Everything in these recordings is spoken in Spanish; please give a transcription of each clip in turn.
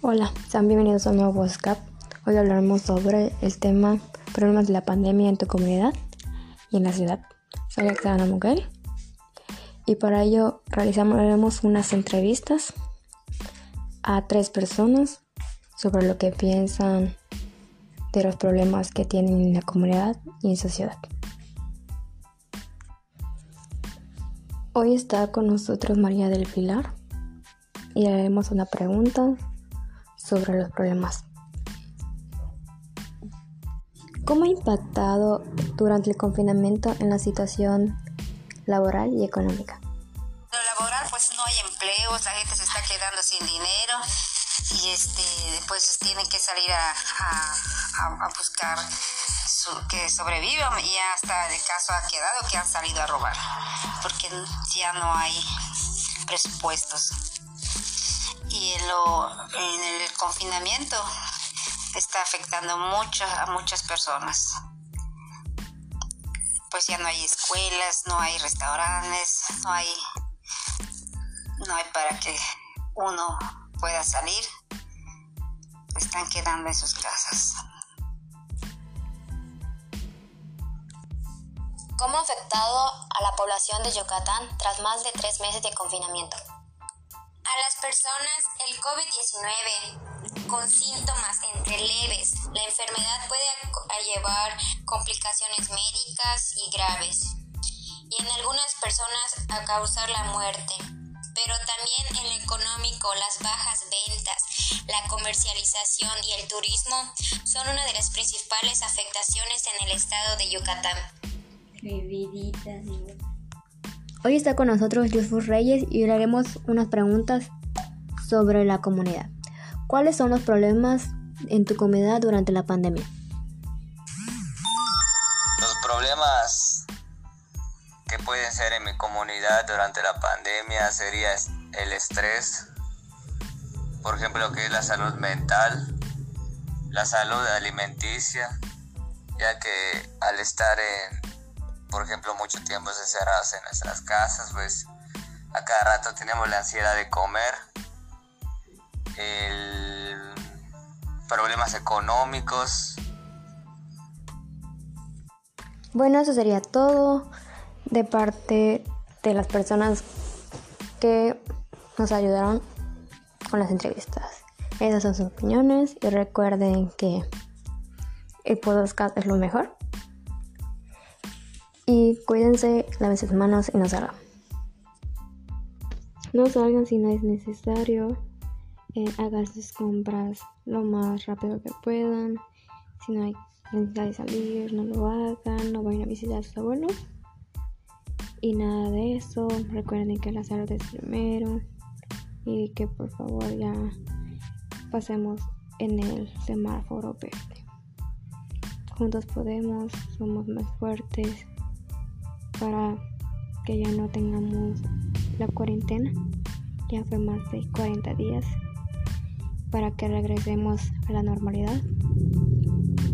Hola, sean bienvenidos a un nuevo podcast. Hoy hablaremos sobre el tema problemas de la pandemia en tu comunidad y en la ciudad. Soy Alexandra Muguel y para ello realizaremos unas entrevistas a tres personas sobre lo que piensan de los problemas que tienen en la comunidad y en su ciudad. Hoy está con nosotros María del Pilar y le haremos una pregunta sobre los problemas. ¿Cómo ha impactado durante el confinamiento en la situación laboral y económica? Lo laboral, pues no hay empleos, la gente se está quedando sin dinero y este, después tienen que salir a, a, buscar que sobrevivan y hasta el caso ha quedado que han salido a robar porque ya no hay presupuestos y en, lo, en el confinamiento está afectando mucho a muchas personas. Pues ya no hay escuelas, no hay restaurantes, no hay, no hay para que uno pueda salir. Están quedando en sus casas. ¿Cómo ha afectado a la población de Yucatán tras más de tres meses de confinamiento? A las personas el COVID-19 con síntomas entre leves, la enfermedad puede llevar complicaciones médicas y graves y en algunas personas a causar la muerte. Pero también en lo económico, las bajas ventas, la comercialización y el turismo son una de las principales afectaciones en el estado de Yucatán. Hoy está con nosotros Jesús Reyes y le haremos unas preguntas sobre la comunidad. ¿Cuáles son los problemas en tu comunidad durante la pandemia? Los problemas que pueden ser en mi comunidad durante la pandemia sería el estrés, por ejemplo, que es la salud mental, la salud alimenticia, ya que al estar en por ejemplo, mucho tiempo encerrados en nuestras casas, pues a cada rato tenemos la ansiedad de comer, problemas económicos. Bueno, eso sería todo de parte de las personas que nos ayudaron con las entrevistas. Esas son sus opiniones y recuerden que el podcast es lo mejor. Y cuídense, lávense las manos y no salgan. No salgan si no es necesario. Eh, hagan sus compras lo más rápido que puedan. Si no hay necesidad de salir, no lo hagan. No vayan a visitar a sus abuelos. Y nada de eso. Recuerden que la salud es primero. Y que por favor ya pasemos en el semáforo verde. Juntos podemos, somos más fuertes para que ya no tengamos la cuarentena. Ya fue más de 40 días para que regresemos a la normalidad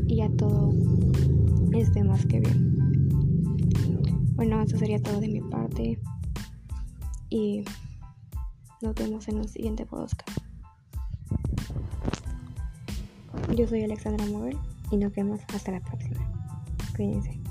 y ya todo esté más que bien. Bueno, eso sería todo de mi parte y nos vemos en el siguiente podcast. Yo soy Alexandra Mover y nos vemos hasta la próxima. Cuídense.